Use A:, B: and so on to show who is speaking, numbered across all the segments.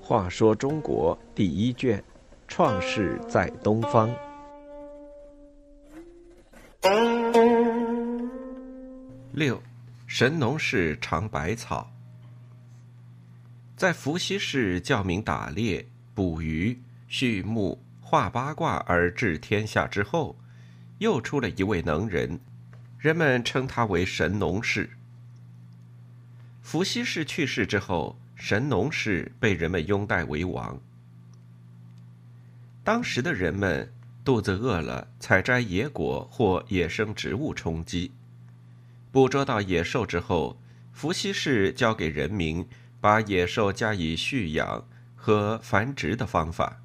A: 话说中国第一卷，创世在东方。六，神农氏尝百草。在伏羲氏教民打猎、捕鱼、畜牧、画八卦而治天下之后，又出了一位能人，人们称他为神农氏。伏羲氏去世之后，神农氏被人们拥戴为王。当时的人们肚子饿了，采摘野果或野生植物充饥。捕捉到野兽之后，伏羲氏教给人民把野兽加以蓄养和繁殖的方法，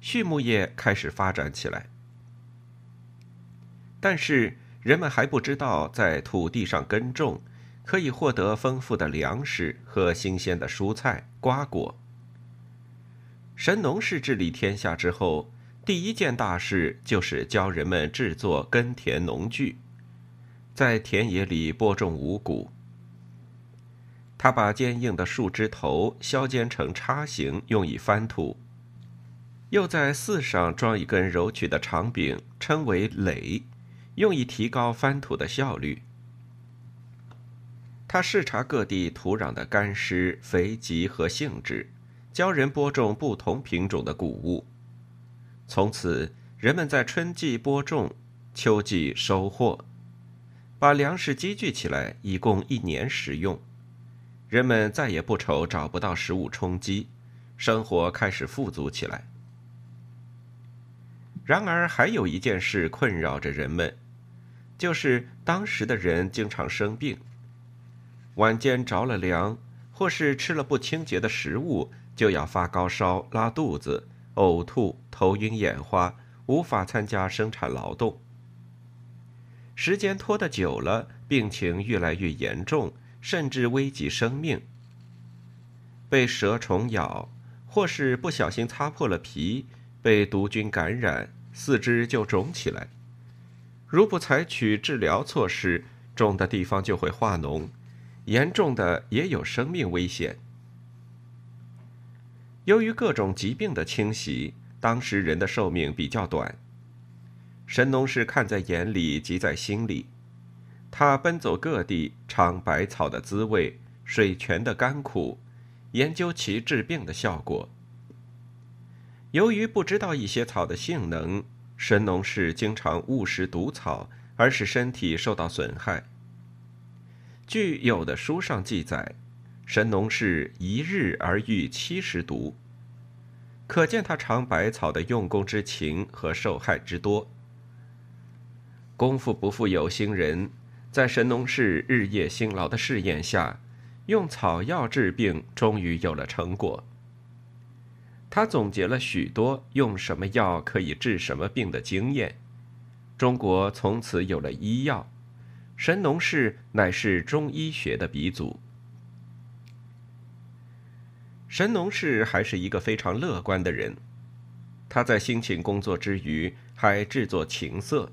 A: 畜牧业开始发展起来。但是人们还不知道，在土地上耕种可以获得丰富的粮食和新鲜的蔬菜瓜果。神农氏治理天下之后，第一件大事就是教人们制作耕田农具。在田野里播种五谷。他把坚硬的树枝头削尖成叉形，用以翻土；又在四上装一根柔曲的长柄，称为垒，用以提高翻土的效率。他视察各地土壤的干湿、肥瘠和性质，教人播种不同品种的谷物。从此，人们在春季播种，秋季收获。把粮食积聚起来，以供一年食用，人们再也不愁找不到食物充饥，生活开始富足起来。然而，还有一件事困扰着人们，就是当时的人经常生病，晚间着了凉，或是吃了不清洁的食物，就要发高烧、拉肚子、呕吐、头晕眼花，无法参加生产劳动。时间拖得久了，病情越来越严重，甚至危及生命。被蛇虫咬，或是不小心擦破了皮，被毒菌感染，四肢就肿起来。如不采取治疗措施，肿的地方就会化脓，严重的也有生命危险。由于各种疾病的侵袭，当时人的寿命比较短。神农氏看在眼里，急在心里。他奔走各地，尝百草的滋味，水泉的甘苦，研究其治病的效果。由于不知道一些草的性能，神农氏经常误食毒草，而使身体受到损害。据有的书上记载，神农氏一日而遇七十毒，可见他尝百草的用功之情和受害之多。功夫不负有心人，在神农氏日夜辛劳的试验下，用草药治病终于有了成果。他总结了许多用什么药可以治什么病的经验，中国从此有了医药。神农氏乃是中医学的鼻祖。神农氏还是一个非常乐观的人，他在辛勤工作之余，还制作琴瑟。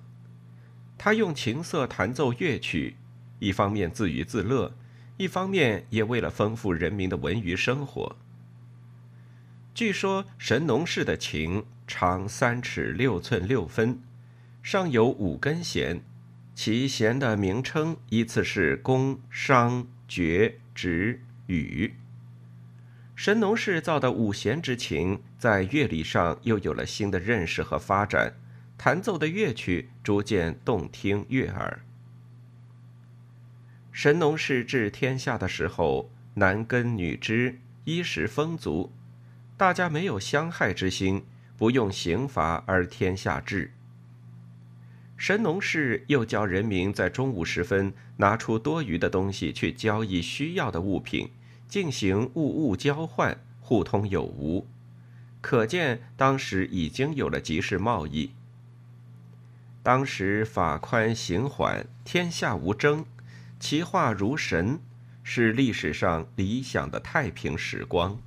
A: 他用琴瑟弹奏乐曲，一方面自娱自乐，一方面也为了丰富人民的文娱生活。据说神农氏的琴长三尺六寸六分，上有五根弦，其弦的名称依次是宫、商、角、徵、羽。神农氏造的五弦之琴，在乐理上又有了新的认识和发展。弹奏的乐曲逐渐动听悦耳。神农氏治天下的时候，男耕女织，衣食丰足，大家没有相害之心，不用刑罚而天下治。神农氏又教人民在中午时分拿出多余的东西去交易需要的物品，进行物物交换，互通有无，可见当时已经有了集市贸易。当时法宽刑缓，天下无争，其化如神，是历史上理想的太平时光。